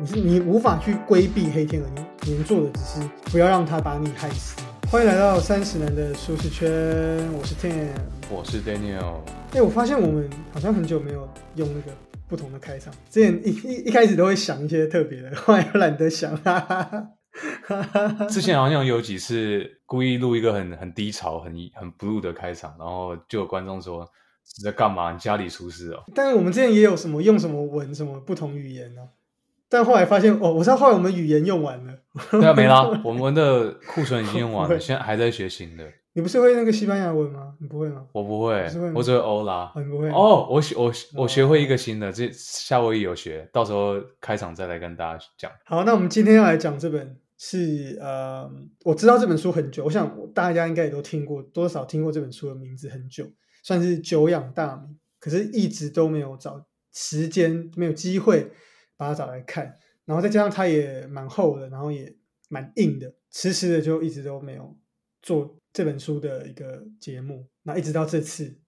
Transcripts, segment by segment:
你是你无法去规避黑天鹅，你能做的只是不要让它把你害死。欢迎来到三十人的舒适圈，我是 Ten。我是 Daniel，哎、我发现我们好像很久没有用那个不同的开场，之前一一一开始都会想一些特别的，后来又懒得想，哈哈哈哈哈哈。之前好像有几次故意录一个很很低潮、很很 blue 的开场，然后就有观众说你在干嘛？你家里出事哦？但是我们之前也有什么用什么文什么不同语言呢、但后来发现哦，我知道后来我们语言用完了。对啊，没啦，我们的库存已经用完了，现在还在学新的。你不是会那个西班牙文吗？你不会吗？我不会我只会欧拉。哦，你不会哦，我学我我学会一个新的，这夏威夷有学，到时候开场再来跟大家讲。好，那我们今天要来讲这本是呃，我知道这本书很久，我想大家应该也都听过，多少听过这本书的名字很久，算是久仰大名，可是一直都没有找时间，没有机会把它找来看，然后再加上它也蛮厚的，然后也蛮硬的，迟迟的就一直都没有做这本书的一个节目，那一直到这次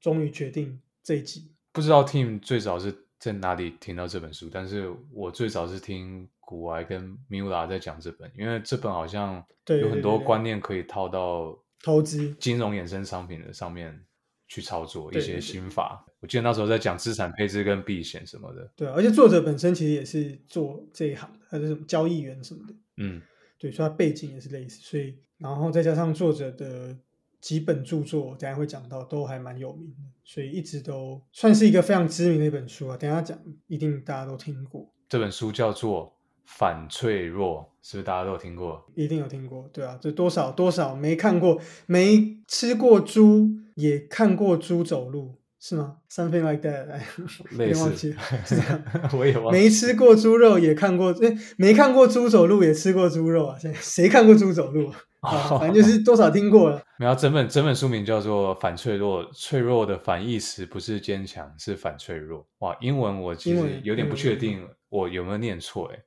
终于决定这一集，不知道 Team 最早是在哪里听到这本书，但是我最早是听古埃跟 Mula 在讲这本，因为这本好像对有很多观念可以套到投资。金融衍生商品的上面去操作一些心法。我记得那时候在讲资产配置跟避险什么的，对啊，而且作者本身其实也是做这一行的，他是什么交易员什么的。嗯，对，所以他背景也是类似，所以然后再加上作者的几本著作，等下会讲到，都还蛮有名的，所以一直都算是一个非常知名的一本书啊。等下讲，一定大家都听过，这本书叫做《反脆弱》，是不是大家都有听过？一定有听过，对啊，这多少多少没看过，没吃过猪，也看过猪走路，是吗？Something like that，哎，有类点忘记似了，是这样。我也忘记没吃过猪肉，也看过，哎，没看过猪走路，也吃过猪肉啊！谁谁看过猪走路反正就是多少听过了。然后，整本整本书名叫做《反脆弱》，脆弱的反义词不是坚强，是反脆弱。哇，英文我其实有点不确定我有没有念错，诶，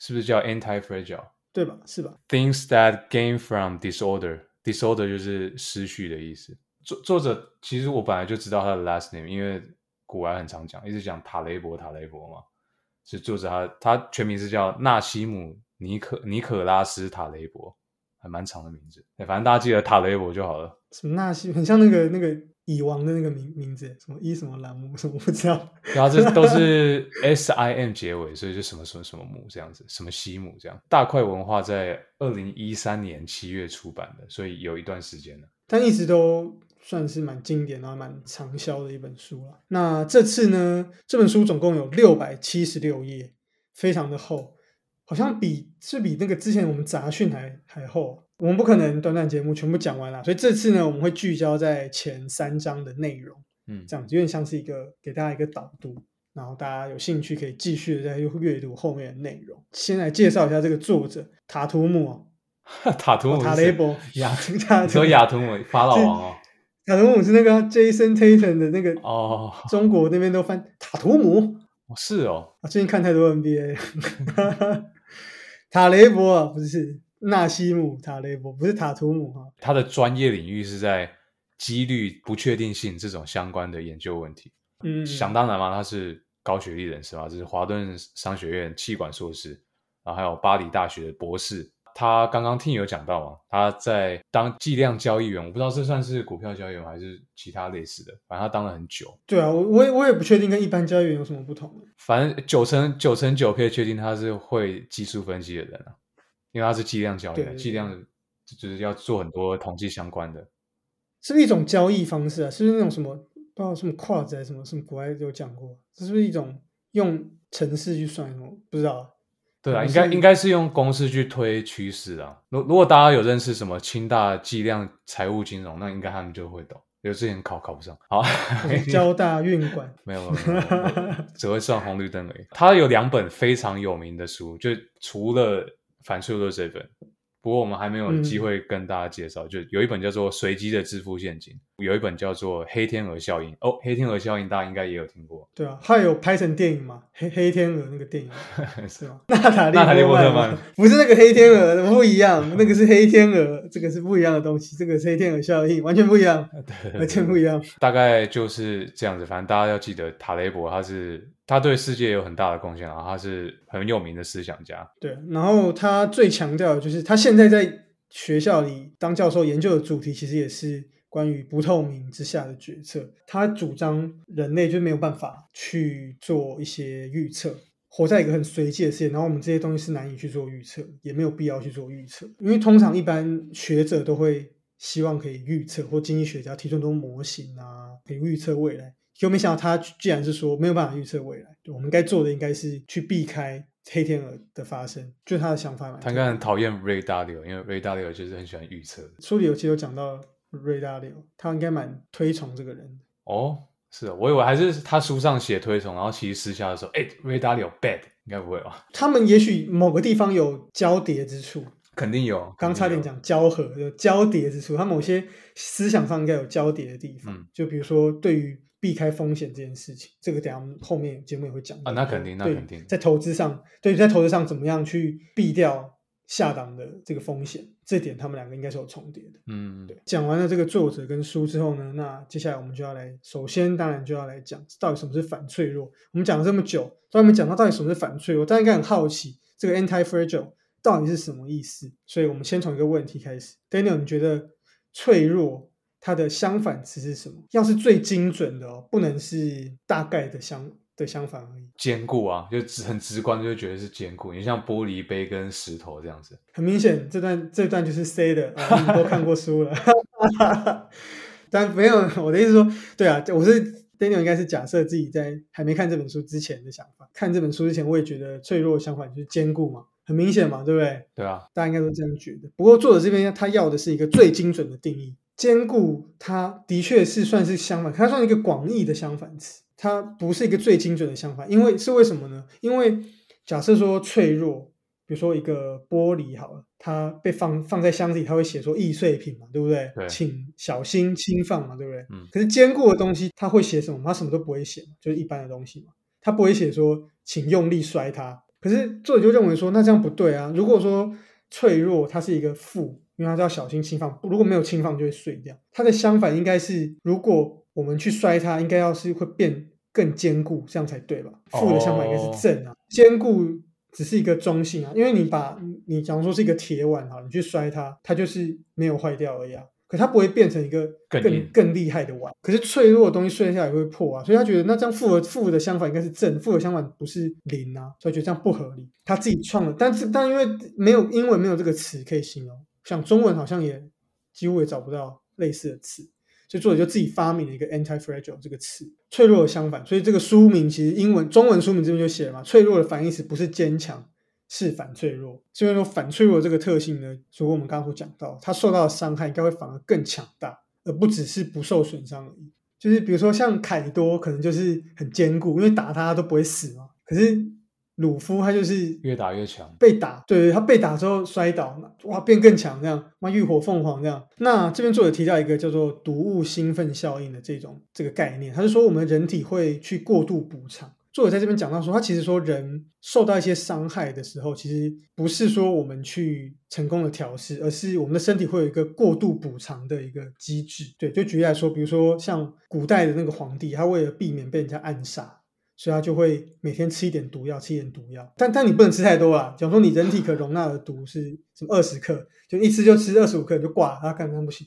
是不是叫 anti-fragile？对吧？是吧？Things that gain from disorder，disorder 就是失序的意思。作作者其实我本来就知道他的 last name，因为古玩很常讲，一直讲塔雷伯塔雷伯嘛，是作者他他全名是叫纳西姆尼可尼可拉斯塔雷伯，还蛮长的名字。哎反正大家记得塔雷伯就好了。什么纳西，很像那个那个蚁王的那个名名字，什么一什么栏目，什么我不知道。然后这 都是 S I M 结尾，所以就什么什么什么姆这样子，什么西姆这样。大块文化在二零一三年七月出版的，所以有一段时间了。但一直都算是蛮经典，然后蛮畅销的一本书了。那这次呢，这本书总共有六百七十六页，非常的厚，好像比是比那个之前我们杂讯还还厚啊。我们不可能短短节目全部讲完了，所以这次呢，我们会聚焦在前三章的内容，嗯，这样子有点像是一个给大家一个导读，然后大家有兴趣可以继续的再阅读后面的内容。先来介绍一下这个作者 塔图姆哦，塔图姆塔雷伯 亚，塔你说亚图姆法老王哦？塔图姆是那个啊 Jason Tatum 的那个哦，中国那边都翻塔图姆哦是哦，啊，最近看太多 NBA，塔雷伯啊，不是纳西姆塔雷伯，不是塔图姆哈、他的专业领域是在几率不确定性这种相关的研究问题。嗯，想当然嘛，他是高学历人士嘛，就是华顿商学院气管硕士，然后还有巴黎大学的博士。他刚刚听有讲到嘛，他在当计量交易员，我不知道这算是股票交易员还是其他类似的，反正他当了很久。对啊，我我也我也不确定跟一般交易员有什么不同。反正九成九成九可以确定他是会技术分析的人啊，因为它是计量交易计量就是要做很多统计相关的。是不是一种交易方式啊？是不是那种什么不知道什么跨在什么什么国外有讲过？这是不是一种用程式去算什么？不知道啊。对啊，应该应该是用公式去推趋势啊。如如果大家有认识什么清大计量财务金融，那应该他们就会懂。有之前考考不上，好，交大运管 没有没有没有没有，只会算红绿灯而已。他有两本非常有名的书，就除了反脆弱这本，不过我们还没有机嗯会跟大家介绍。就有一本叫做《随机的致富陷阱》，有一本叫做《黑天鹅效应》。哦，黑天鹅效应大家应该也有听过，对啊，它有拍成电影嘛？黑黑天鹅那个电影 是吗？纳塔利纳塔利波特曼曼不是那个黑天鹅，不一样，那个是黑天鹅，这个是不一样的东西，这个是黑天鹅效应，完全不一样，完全不一样。大概就是这样子。反正大家要记得，塔雷伯他是他对世界有很大的贡献啊，他是很有名的思想家。对，然后他最强调的就是他现在在学校里当教授研究的主题，其实也是关于不透明之下的决策。他主张人类就没有办法去做一些预测，活在一个很随机的世界，然后我们这些东西是难以去做预测，也没有必要去做预测，因为通常一般学者都会希望可以预测，或经济学家提出很多模型啊，可以预测未来。就没想到他既然是说没有办法预测未来，我们该做的应该是去避开黑天鹅的发生，就是他的想法嘛。他应该很讨厌 Ray Dalio，因为 Ray Dalio 就是很喜欢预测。书里有其实有讲到 Ray Dalio，他应该蛮推崇这个人的。哦，是啊，我以为还是他书上写推崇，然后其实私下的时候，哎，Ray Dalio bad，应该不会吧？他们也许某个地方有交叠之处，肯定有。刚差点讲交合，有交叠之处，他某些思想上应该有交叠的地方。嗯，就比如说对于。避开风险这件事情，这个等下后面节目也会讲啊。那肯定，那肯定在投资上，对，在投资上怎么样去避掉下档的这个风险，这点他们两个应该是有重叠的。嗯，对。讲完了这个作者跟书之后呢，那接下来我们就要来，首先当然就要来讲到底什么是反脆弱。我们讲了这么久，都还没讲到到底什么是反脆弱，大家应该很好奇这个 anti-fragile 到底是什么意思。所以我们先从一个问题开始，Daniel，你觉得脆弱？它的相反词是什么？要是最精准的哦，不能是大概的相的相反而已。坚固啊，就直很直观，就觉得是坚固。你像玻璃杯跟石头这样子。很明显，这段这段就是 C 的啊，你们都看过书了。但没有，我的意思说，对啊，我是 Daniel，应该是假设自己在还没看这本书之前的想法。看这本书之前，我也觉得脆弱相反就是坚固嘛，很明显嘛，对不对？对啊，大家应该都这样觉得。不过作者这边他要的是一个最精准的定义。坚固，它的确是算是相反，它算一个广义的相反词，它不是一个最精准的相反。因为是为什么呢？因为假设说脆弱，比如说一个玻璃好了，它被放放在箱子里，它会写说易碎品嘛，对不对？对，请小心轻放嘛，对不对？嗯。可是坚固的东西，它会写什么？它什么都不会写嘛，就是一般的东西嘛，它不会写说请用力摔它。可是作者就认为说，那这样不对啊。如果说脆弱，它是一个负。因为它要小心轻放，如果没有轻放就会碎掉。它的相反应该是，如果我们去摔它，应该要是会变更坚固，这样才对吧？负的相反应该是正啊，坚固只是一个中性啊。因为你把你假如说是一个铁碗哈，你去摔它，它就是没有坏掉而已啊。可它不会变成一个更更厉害的碗。可是脆弱的东西摔下来会破啊，所以他觉得那这样负的负的相反应该是正，负的相反不是零啊，所以觉得这样不合理。他自己创了，但是但因为没有英文没有这个词可以形容。像中文好像也几乎也找不到类似的词，所以作者就自己发明了一个 anti-fragile 这个词，脆弱的相反。所以这个书名其实英文、中文书名这边就写了嘛，脆弱的反义词不是坚强，是反脆弱。所以说反脆弱这个特性呢，如果我们刚刚所讲到，它受到的伤害应该会反而更强大，而不只是不受损伤而已。就是比如说像凯多，可能就是很坚固，因为打他都不会死嘛。可是鲁夫他就是越打越强，被打，对他被打之后摔倒，哇，变更强，这样，哇，浴火凤凰这样。那这边作者提到一个叫做毒物兴奋效应的这种这个概念，他是说我们人体会去过度补偿。作者在这边讲到说，他其实说人受到一些伤害的时候，其实不是说我们去成功的调试，而是我们的身体会有一个过度补偿的一个机制。对，就举例来说，比如说像古代的那个皇帝，他为了避免被人家暗杀。所以他就会每天吃一点毒药，吃一点毒药，但但你不能吃太多啊。假如说你人体可容纳的毒是什么二十克，就一吃就吃二十五克你就挂了，他看看不行。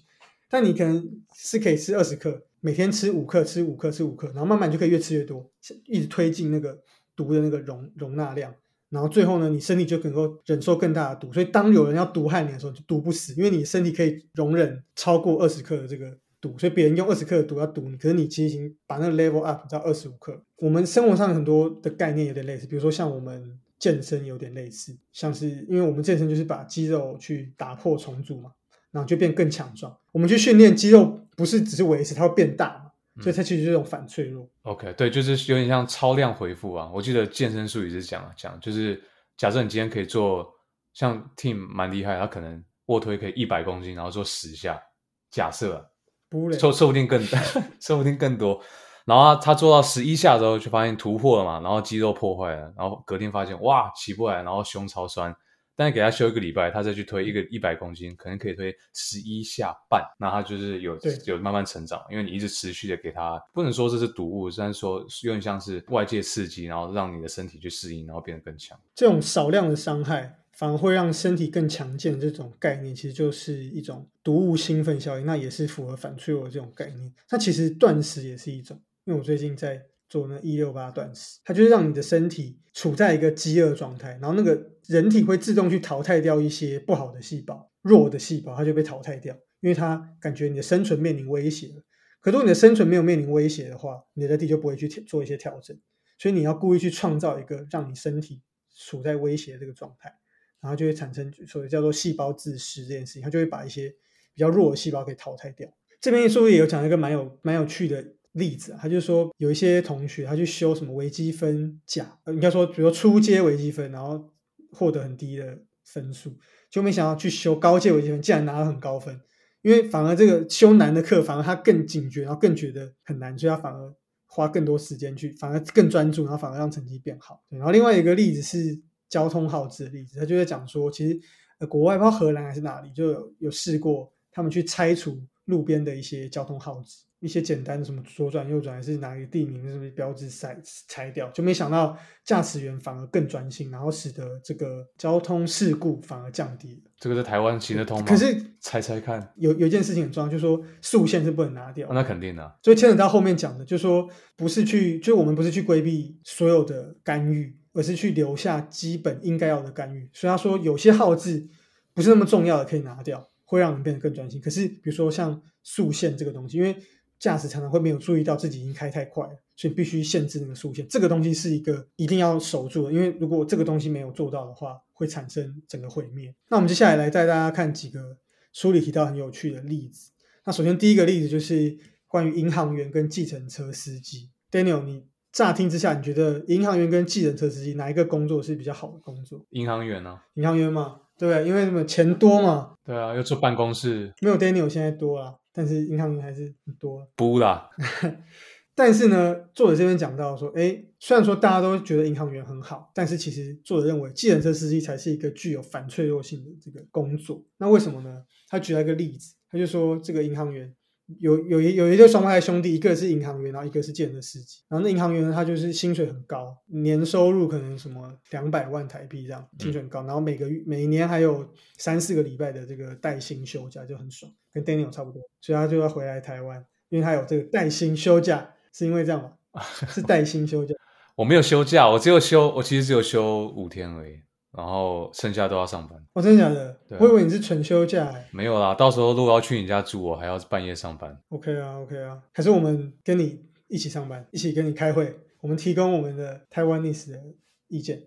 但你可能是可以吃二十克，每天吃五克，吃五克，吃五克，然后慢慢就可以越吃越多，一直推进那个毒的那个容容纳量，然后最后呢，你身体就能够忍受更大的毒。所以当有人要毒害你的时候，就毒不死，因为你身体可以容忍超过二十克的这个。毒，所以别人用二十克的毒要毒你，可是你其实已经把那个 level up 到二十五克。我们生活上很多的概念有点类似，比如说像我们健身有点类似，像是因为我们健身就是把肌肉去打破重组嘛，然后就变更强壮。我们去训练肌肉，不是只是维持，它会变大嘛，所以它其实这种反脆弱。OK，对，就是有点像超量回复啊。我记得健身术语是讲讲，就是假设你今天可以做，像 Team 蛮厉害，他可能卧推可以一百公斤，然后做十下，假设。说说不定更，说不定更多。然后他他做到十一下之后，就发现突破了嘛，然后肌肉破坏了，然后隔天发现哇起不来，然后胸超酸，但是给他休一个礼拜，他再去推一个一百公斤，可能可以推十一下半，那他就是有有慢慢成长，因为你一直持续的给他，不能说这是毒物，但是说有点像是外界刺激，然后让你的身体去适应，然后变得更强。这种少量的伤害反而会让身体更强健，这种概念其实就是一种毒物兴奋效应，那也是符合反脆弱的这种概念。那其实断食也是一种，因为我最近在做那一六八断食，它就是让你的身体处在一个饥饿状态，然后那个人体会自动去淘汰掉一些不好的细胞、弱的细胞，它就被淘汰掉，因为它感觉你的生存面临威胁了。可如果你的生存没有面临威胁的话，你的人体就不会去做一些调整。所以你要故意去创造一个让你身体处在威胁的这个状态，然后就会产生所谓叫做细胞自噬这件事情，它就会把一些比较弱的细胞给淘汰掉。这边书里也有讲一个蛮有蛮有趣的例子啊，他就说有一些同学他去修什么微积分甲，呃应该说比如说初阶微积分，然后获得很低的分数，就没想到去修高阶微积分，竟然拿了很高分。因为反而这个修难的课，反而他更警觉，然后更觉得很难，所以他反而花更多时间去，反而更专注，然后反而让成绩变好。然后另外一个例子是交通耗资的例子，他就在讲说，其实呃国外不知道荷兰还是哪里，就有有试过他们去拆除路边的一些交通耗资，一些简单的什么左转右转，还是哪一个地名什么标志拆拆掉，就没想到驾驶员反而更专心，然后使得这个交通事故反而降低了。这个在台湾行得通吗？可是猜猜看，有有一件事情很重要，就是说速限是不能拿掉那肯定的啊、所以牵扯到后面讲的，就是说不是去，就我们不是去规避所有的干预，而是去留下基本应该要的干预。所以他说有些号字不是那么重要的可以拿掉，会让人变得更专心。可是比如说像速限这个东西，因为驾驶常常会没有注意到自己已经开太快了，所以必须限制那个速限。这个东西是一个一定要守住的，因为如果这个东西没有做到的话，会产生整个毁灭。那我们接下来来带大家看几个书里提到很有趣的例子。那首先第一个例子就是关于银行员跟计程车司机。Daniel，你乍听之下，你觉得银行员跟计程车司机哪一个工作是比较好的工作？银行员呢、银行员嘛，对不对？因为什么钱多嘛，对啊，又坐办公室，没有 Daniel 现在多啦，但是银行员还是很多。不啦，但是呢，作者这边讲到说，哎，虽然说大家都觉得银行员很好，但是其实作者认为计程车司机才是一个具有反脆弱性的这个工作。那为什么呢？他举了一个例子，他就说这个银行员有有一有一对双胞胎兄弟，一个是银行员，然后一个是计程车司机。然后那银行员呢，他就是薪水很高，年收入可能什么两百万台币这样，薪水很高，然后每个月每年还有三四个礼拜的这个带薪休假，就很爽，跟 Daniel 差不多，所以他就要回来台湾，因为他有这个带薪休假。是因为这样吗？是带薪休假？我没有休假，我只有休，我其实只有休五天而已，然后剩下都要上班。哦，真的假的？对啊我以为你是纯休假哎。没有啦，到时候如果要去你家住，我还要半夜上班。OK 啊，OK 啊，还是我们跟你一起上班，一起跟你开会，我们提供我们的台湾历史的意见。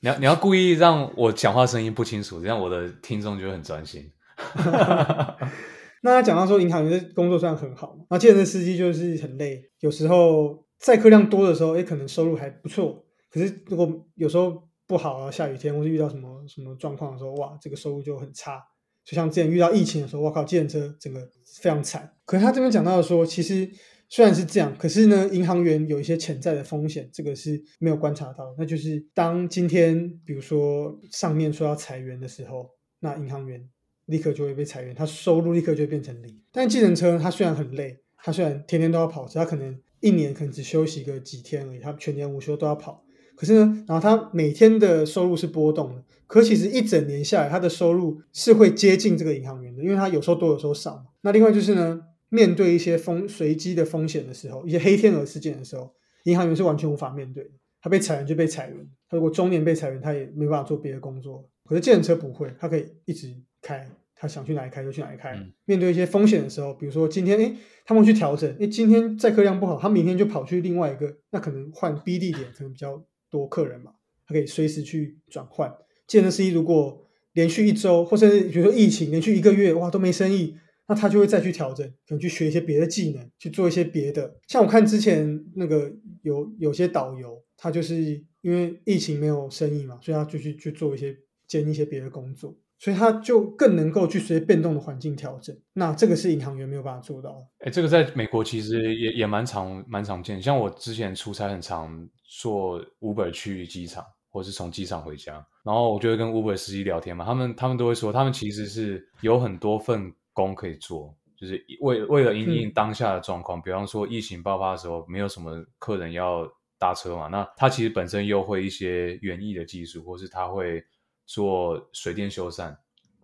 你要你要故意让我讲话声音不清楚，这样我的听众就会很专心。那他讲到说，银行员的工作算很好嘛，然后计程车司机就是很累，有时候载客量多的时候，也，可能收入还不错。可是如果有时候不好啊，下雨天或是遇到什么什么状况的时候，哇，这个收入就很差。就像之前遇到疫情的时候，我靠，计程车整个非常惨。可是他这边讲到说，其实虽然是这样，可是呢，银行员有一些潜在的风险，这个是没有观察到。那就是当今天比如说上面说要裁员的时候，那银行员立刻就会被裁员，他收入立刻就会变成零。但计程车它虽然很累，它虽然天天都要跑车，它可能一年可能只休息个几天而已，它全年无休都要跑。可是呢，然后他每天的收入是波动的，可其实一整年下来，他的收入是会接近这个银行员的，因为他有时候多，有时候少嘛。那另外就是呢，面对一些风随机的风险的时候，一些黑天鹅事件的时候，银行员是完全无法面对的。他被裁员就被裁员，他如果中年被裁员，他也没办法做别的工作。可是计程车不会，他可以一直开，他想去哪里开就去哪里开。嗯面对一些风险的时候，比如说今天哎他们去调整，哎今天载客量不好，他明天就跑去另外一个，那可能换 B 地点可能比较多客人嘛，他可以随时去转换。计程车司机如果连续一周，或者是比如说疫情连续一个月，哇都没生意，那他就会再去调整，可能去学一些别的技能，去做一些别的。像我看之前那个有有些导游，他就是因为疫情没有生意嘛，所以他就去去做一些兼一些别的工作，所以他就更能够去随变动的环境调整。那这个是银行员没有办法做到。哎，这个在美国其实也也蛮常蛮常见，像我之前出差很常坐 Uber 去机场，或是从机场回家，然后我就会跟 Uber 司机聊天嘛，他们他们都会说，他们其实是有很多份工可以做，就是为为了应应当下的状况，比方说疫情爆发的时候，没有什么客人要搭车嘛，那他其实本身又会一些园艺的技术，或是他会做水电修缮，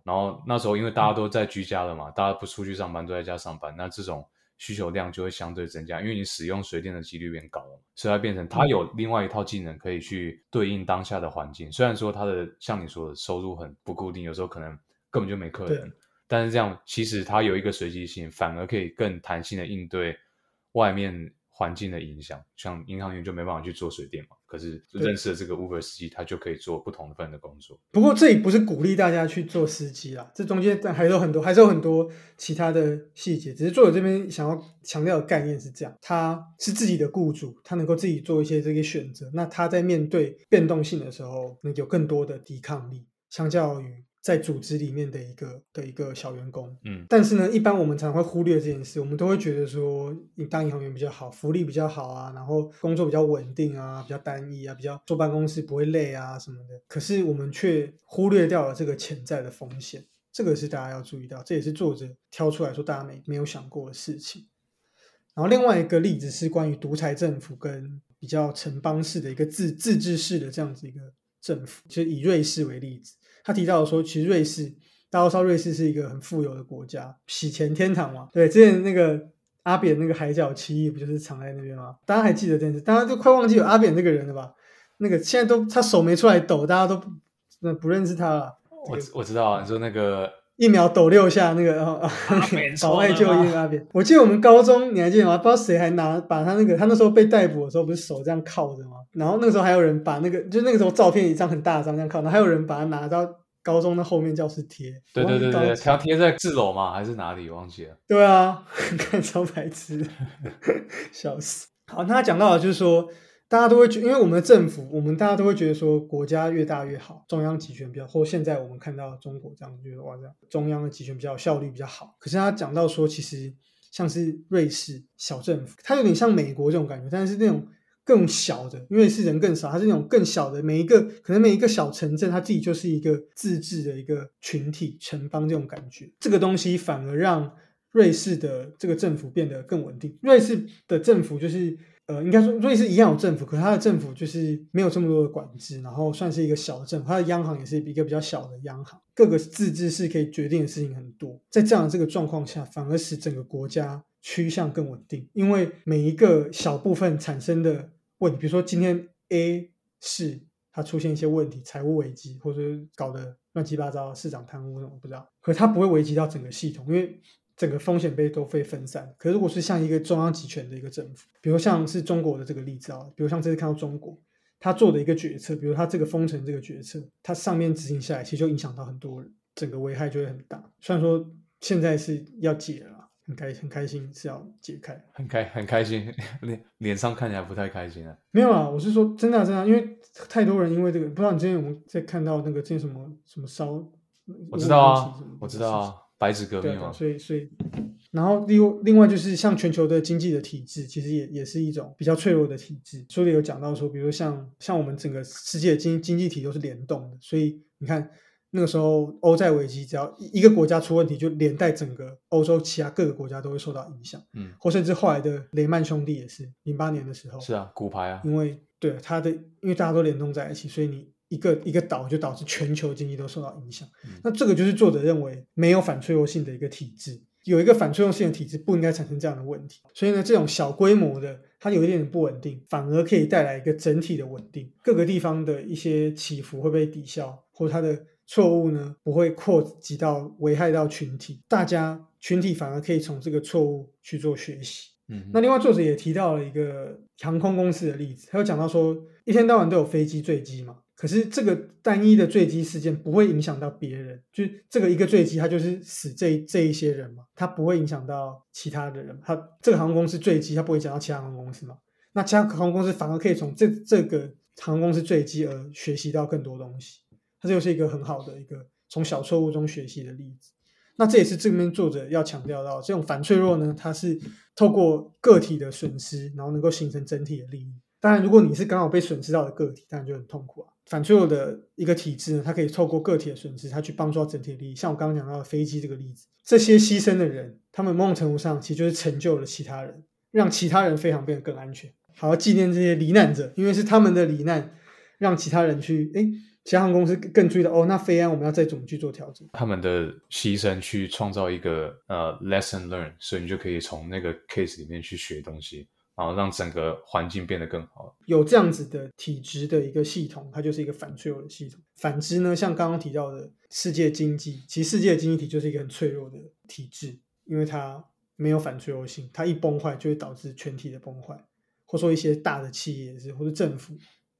然后那时候因为大家都在居家了嘛，大家不出去上班，都在家上班，那这种。需求量就会相对增加，因为你使用水电的几率变高了，所以它变成它有另外一套技能可以去对应当下的环境。虽然说它的像你说的收入很不固定，有时候可能根本就没客人，但是这样其实它有一个随机性，反而可以更弹性的应对外面。环境的影响，像银行员就没办法去做水电嘛。可是认识了这个 Uber 司机，他就可以做不同份的工作。不过这里不是鼓励大家去做司机啦，这中间还有很多，还是有很多其他的细节。只是作者这边想要强调的概念是这样：他是自己的雇主，他能够自己做一些这个选择。那他在面对变动性的时候，能有更多的抵抗力，相较于。在组织里面的一个的一个小员工，嗯，但是呢，一般我们常常会忽略这件事，我们都会觉得说，你当银行员比较好，福利比较好啊，然后工作比较稳定啊，比较单一啊，比较坐办公室不会累啊什么的。可是我们却忽略掉了这个潜在的风险，这个是大家要注意到，这也是作者挑出来说大家没没有想过的事情。然后另外一个例子是关于独裁政府跟比较城邦式的一个自自治式的这样子一个政府，就以瑞士为例子。他提到说，其实瑞士，大家都知道瑞士是一个很富有的国家，洗钱天堂嘛。对，之前那个阿扁那个海角七亿不就是藏在那边吗？大家还记得这件事？大家都快忘记有阿扁这个人了吧？那个现在都他手没出来抖，大家都那不认识他了。我我知道啊，你说那个一秒抖六下那个啊，保外就医阿扁。我记得我们高中你还记得吗？不知道谁还拿把他那个他那时候被逮捕的时候，不是手这样靠着吗？然后那个时候还有人把那个，就那个时候照片一张很大张这样靠，然后还有人把它拿到高中的后面教室贴。对对对对，他贴在四楼吗？还是哪里？忘记了。对啊，看超白痴，笑死。好，那他讲到的就是说，大家都会觉，因为我们的政府，我们大家都会觉得说，国家越大越好，中央集权比较，或现在我们看到中国这样，觉得哇这样，中央的集权比较效率比较好。可是他讲到说，其实像是瑞士小政府，它有点像美国这种感觉，但是那种。更小的，因为是人更少，它是那种更小的，每一个可能每一个小城镇，它自己就是一个自治的一个群体城邦这种感觉。这个东西反而让瑞士的这个政府变得更稳定。瑞士的政府就是呃，应该说瑞士一样有政府，可是它的政府就是没有这么多的管制，然后算是一个小的政府。它的央行也是一个比较小的央行，各个自治是可以决定的事情很多。在这样的这个状况下，反而使整个国家趋向更稳定，因为每一个小部分产生的。问题，比如说今天 A 市它出现一些问题，财务危机，或者搞得乱七八糟，市长贪污什么不知道，可它不会危及到整个系统，因为整个风险被都被分散。可如果是像一个中央集权的一个政府，比如像是中国的这个例子啊，比如像这次看到中国他做的一个决策，比如他这个封城这个决策，它上面执行下来，其实就影响到很多人，整个危害就会很大。虽然说现在是要解了。很开很开心是要解开，很开很开心，脸脸上看起来不太开心啊。没有啊，我是说真的真的，因为太多人因为这个，不知道你之前有没有在看到那个这什么什么烧，我知道啊，我知道啊，白纸革命嘛。所以所以，然后另另外就是像全球的经济的体制，其实也也是一种比较脆弱的体制。书里有讲到说，比如像像我们整个世界经经济体都是联动的，所以你看。那个时候，欧债危机，只要一个国家出问题，就连带整个欧洲其他各个国家都会受到影响。嗯，或甚至后来的雷曼兄弟也是，零八年的时候。是啊，骨牌啊。因为对它的，因为大家都联动在一起，所以你一个一个岛就导致全球经济都受到影响。那这个就是作者认为没有反脆弱性的一个体制，有一个反脆弱性的体制不应该产生这样的问题。所以呢，这种小规模的，它有一点点不稳定，反而可以带来一个整体的稳定，各个地方的一些起伏会被抵消，或它的。错误呢不会扩及到危害到群体，大家群体反而可以从这个错误去做学习。嗯，那另外作者也提到了一个航空公司的例子，他有讲到说，一天到晚都有飞机坠机嘛，可是这个单一的坠机事件不会影响到别人，就这个一个坠机，它就是死这这一些人嘛，它不会影响到其他的人，它这个航空公司坠机，它不会影响到其他航空公司嘛，那其他航空公司反而可以从这这个航空公司坠机而学习到更多东西。它就是一个很好的一个从小错误中学习的例子。那这也是这边作者要强调到，这种反脆弱呢，它是透过个体的损失，然后能够形成整体的利益。当然，如果你是刚好被损失到的个体，当然就很痛苦啊。反脆弱的一个体制呢，它可以透过个体的损失，它去帮助到整体的利益。像我刚刚讲到的飞机这个例子，这些牺牲的人，他们某种程度上其实就是成就了其他人，让其他人飞航变得更安全。好好纪念这些罹难者，因为是他们的罹难，让其他人去哎，其他航空公司更注意到哦，那飞安我们要再怎么去做调整。他们的牺牲去创造一个呃 lesson learn，所以你就可以从那个 case 里面去学东西。然后让整个环境变得更好。有这样子的体质的一个系统，它就是一个反脆弱的系统。反之呢，像刚刚提到的世界经济，其实世界经济体就是一个很脆弱的体制，因为它没有反脆弱性，它一崩坏就会导致全体的崩坏，或说一些大的企业是或者政府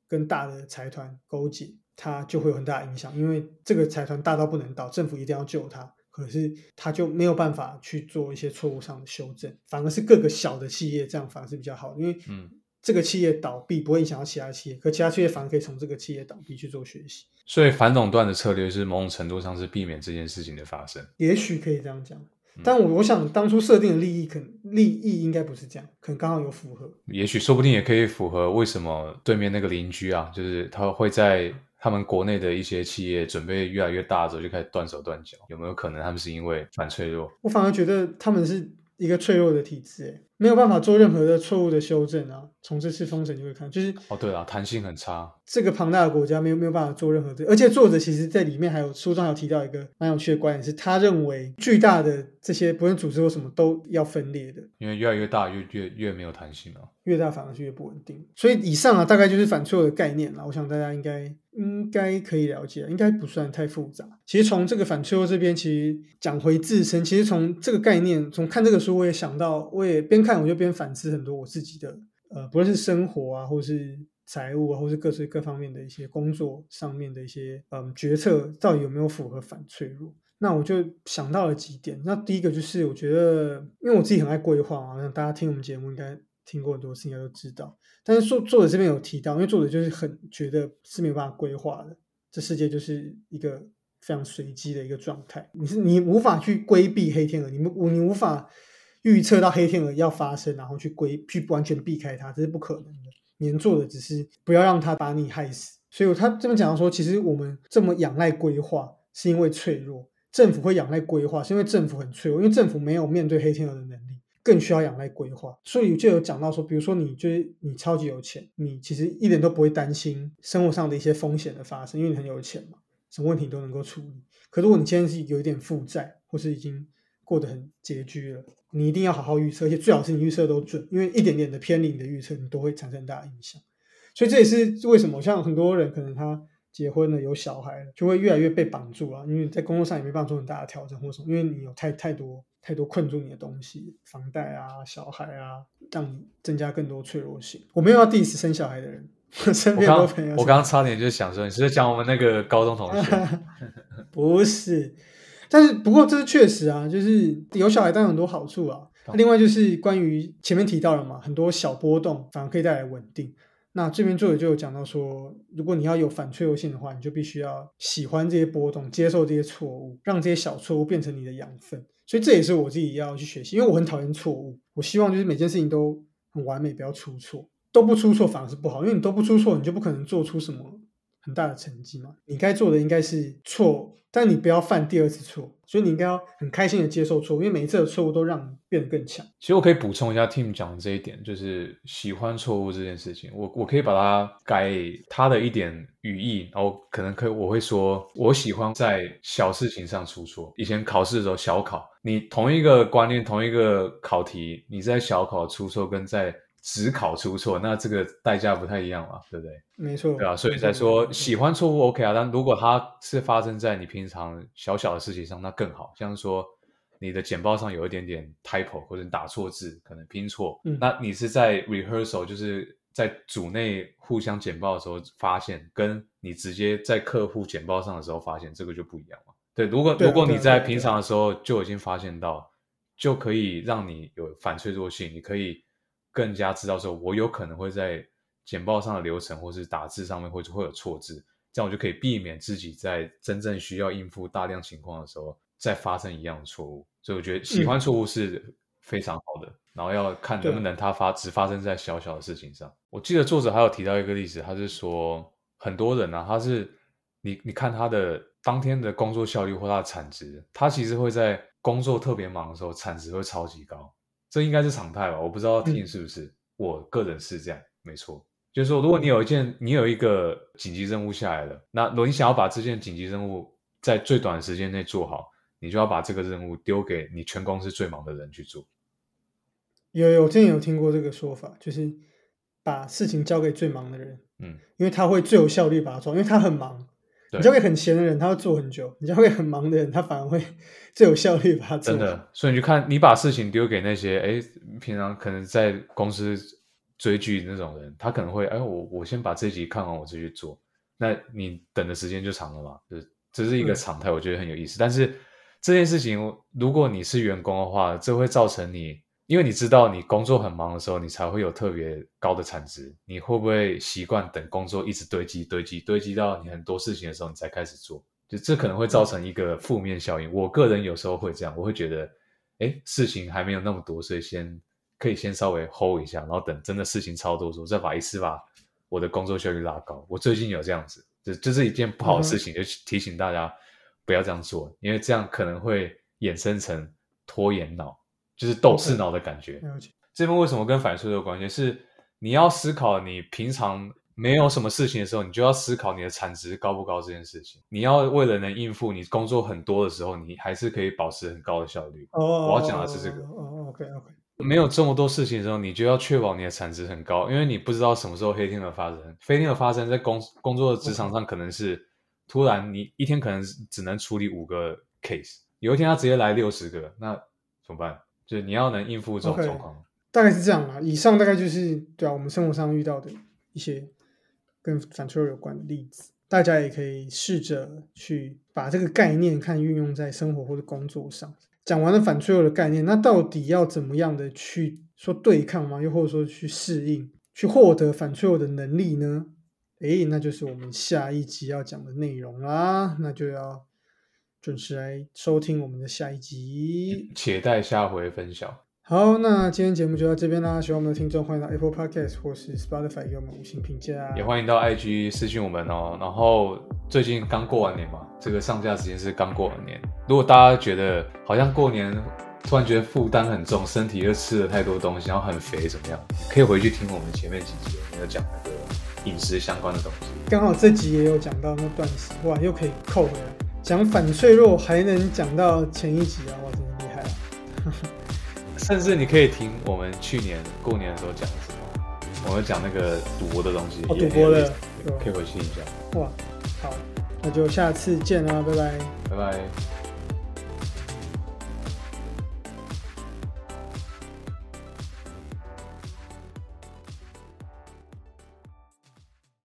跟大的财团勾结，它就会有很大影响，因为这个财团大到不能倒，政府一定要救它。可是他就没有办法去做一些错误上的修正，反而是各个小的企业这样反而是比较好，因为嗯，这个企业倒闭不会影响到其他企业，可其他企业反而可以从这个企业倒闭去做学习。所以反垄断的策略是某种程度上是避免这件事情的发生。也许可以这样讲，但我我想当初设定的利益，可能利益应该不是这样，可能刚好有符合。也许说不定也可以符合为什么对面那个邻居啊，就是他会在。他们国内的一些企业准备越来越大的时候，就开始断手断脚，有没有可能他们是因为蛮脆弱？我反而觉得他们是一个脆弱的体制，没有办法做任何的错误的修正啊。从这次封神就会看，就是哦，对啊，弹性很差。这个庞大的国家没有没有办法做任何的，而且作者其实在里面还有书中有提到一个蛮有趣的观点，是他认为巨大的这些不论组织或什么都要分裂的，因为越来越大越越越没有弹性了，越大反而是越不稳定。所以以上啊，大概就是反脆弱的概念了。我想大家应该。应该可以了解，应该不算太复杂。其实从这个反脆弱这边，其实讲回自身，其实从这个概念，从看这个书，我也想到，我也边看我就边反思很多我自己的，呃，不论是生活啊，或是财务啊，或是各式各方面的一些工作上面的一些，嗯，决策到底有没有符合反脆弱？那我就想到了几点。那第一个就是，我觉得，因为我自己很爱规划嘛，大家听我们节目应该。听过很多事，应该都知道。但是作作者这边有提到，因为作者就是很觉得是没有办法规划的，这世界就是一个非常随机的一个状态。你是你无法去规避黑天鹅，你无你无法预测到黑天鹅要发生，然后去规去完全避开它，这是不可能的。你能做的只是不要让它把你害死。所以他这边讲到说，其实我们这么仰赖规划，是因为脆弱。政府会仰赖规划，是因为政府很脆弱，因为政府没有面对黑天鹅的能力。更需要仰赖规划，所以就有讲到说，比如说你就是你超级有钱，你其实一点都不会担心生活上的一些风险的发生，因为你很有钱嘛，什么问题都能够处理。可如果你今天是有一点负债，或是已经过得很拮据了，你一定要好好预测，而且最好是你预测都准，因为一点点的偏离你的预测，你都会产生很大的影响。所以这也是为什么像很多人可能他结婚了有小孩了，就会越来越被绑住啊，因为在工作上也没办法做很大的调整或什么，因为你有太太多。太多困住你的东西，房贷啊，小孩啊，让你增加更多脆弱性。我没有要 diss 生小孩的人，身边很多朋友。我刚刚差点就想说，你是在讲我们那个高中同学？不是，但是不过这是确实啊，就是有小孩当然很多好处啊。另外就是关于前面提到了嘛，很多小波动反而可以带来稳定。那这边作者就有讲到说，如果你要有反脆弱性的话，你就必须要喜欢这些波动，接受这些错误，让这些小错误变成你的养分。所以这也是我自己要去学习，因为我很讨厌错误。我希望就是每件事情都很完美，不要出错，都不出错反而是不好，因为你都不出错，你就不可能做出什么很大的成绩嘛。你该做的应该是错。但你不要犯第二次错，所以你应该要很开心的接受错误，因为每一次的错误都让你变得更强。其实我可以补充一下 Tim 讲的这一点，就是喜欢错误这件事情，我我可以把它改他的一点语义，然后可能可以我会说，我喜欢在小事情上出错。以前考试的时候小考，你同一个观念，同一个考题，你在小考出错跟在只考出错，那这个代价不太一样嘛，对不对？没错，对啊，所以才说喜欢错误 OK 啊，但如果它是发生在你平常小小的事情上，那更好。像说你的简报上有一点点 typo 或者打错字，可能拼错，那你是在 rehearsal 就是在组内互相简报的时候发现，跟你直接在客户简报上的时候发现，这个就不一样嘛。对，如果如果你在平常的时候就已经发现到，就可以让你有反脆弱性，你可以。更加知道说，我有可能会在简报上的流程，或是打字上面会会有错字，这样我就可以避免自己在真正需要应付大量情况的时候再发生一样的错误。所以我觉得喜欢错误是非常好的，然后要看能不能它发只发生在小小的。事情上。我记得作者还有提到一个例子，他是说。很多人啊，他是你你看他的当天的。工作效率或他的产值，他其实会在工作特别忙的。时候产值会超级高，这应该是常态吧？我不知道听是不是，我个人是这样，没错。就是说，如果你有一件你有一个紧急任务下来了，那如果你想要把这件紧急任务在最短的时间内做好，你就要把这个任务丢给你全公司最忙的人去做。有有，我之前有听过这个说法，就是把事情交给最忙的人，嗯，因为他会最有效率把它做，因为他很忙。对你交给很闲的人，他要做很久；你交给很忙的人，他反而会最有效率把它做。真，的，所以你就看你把事情丢给那些哎，平常可能在公司追剧那种人，他可能会哎，我我先把这集看完，我再去做。那你等的时间就长了嘛，就是这是一个嗯常态，我觉得很有意思。但是这件事情，如果你是员工的话，这会造成你，因为你知道你工作很忙的时候，你才会有特别高的产值。你会不会习惯等工作一直堆积、堆积、堆积到你很多事情的时候，你才开始做？就这可能会造成一个负面效应。我个人有时候会这样，我会觉得，哎，事情还没有那么多，所以先可以先稍微 hold 一下，然后等真的事情超多的时候，再把一次把我的工作效率拉高。我最近有这样子，这这是一件不好的事情，就提醒大家不要这样做，因为这样可能会衍生成拖延脑，就是斗士脑的感觉。这边为什么跟反脆弱有关系？是你要思考你平常没有什么事情的时候，你就要思考你的产值高不高这件事情。你要为了能应付你工作很多的时候，你还是可以保持很高的效率。哦，我要讲的是这个哦，OK OK，没有这么多事情的时候，你就要确保你的产值很高，因为你不知道什么时候黑天鹅发生。黑天鹅发生在工工作的职场上，可能是突然你一天可能只能处理五个 case，有一天他直接来六十个，那怎么办？就是你要能应付这种状况。大概是这样啦。以上大概就是对啊，我们生活上遇到的一些跟反脆弱有关的例子，大家也可以试着去把这个概念看运用在生活或者工作上。讲完了反脆弱的概念，那到底要怎么样的去说对抗吗？又或者说去适应、去获得反脆弱的能力呢？诶，那就是我们下一集要讲的内容啦，那就要准时来收听我们的下一集。且待下回分享。好，那今天节目就到这边啦。喜欢我们的听众，欢迎到 Apple Podcast 或是 Spotify 给我们五星评价。也欢迎到 IG 私讯我们哦。然后最近刚过完年嘛，这个上架时间是刚过完年。如果大家觉得好像过年突然觉得负担很重，身体又吃了太多东西，然后很肥怎么样？可以回去听我们前面几集，我们有讲那个饮食相关的东西。刚好这集也有讲到那断食，哇，又可以扣回来。讲反脆弱还能讲到前一集啊，哇，真的厉害啊。甚至你可以听我们去年过年的时候讲的什么，我们讲那个赌博的东西，哦赌博的可以回去一下。哇，好，那就下次见啦，拜拜。拜拜。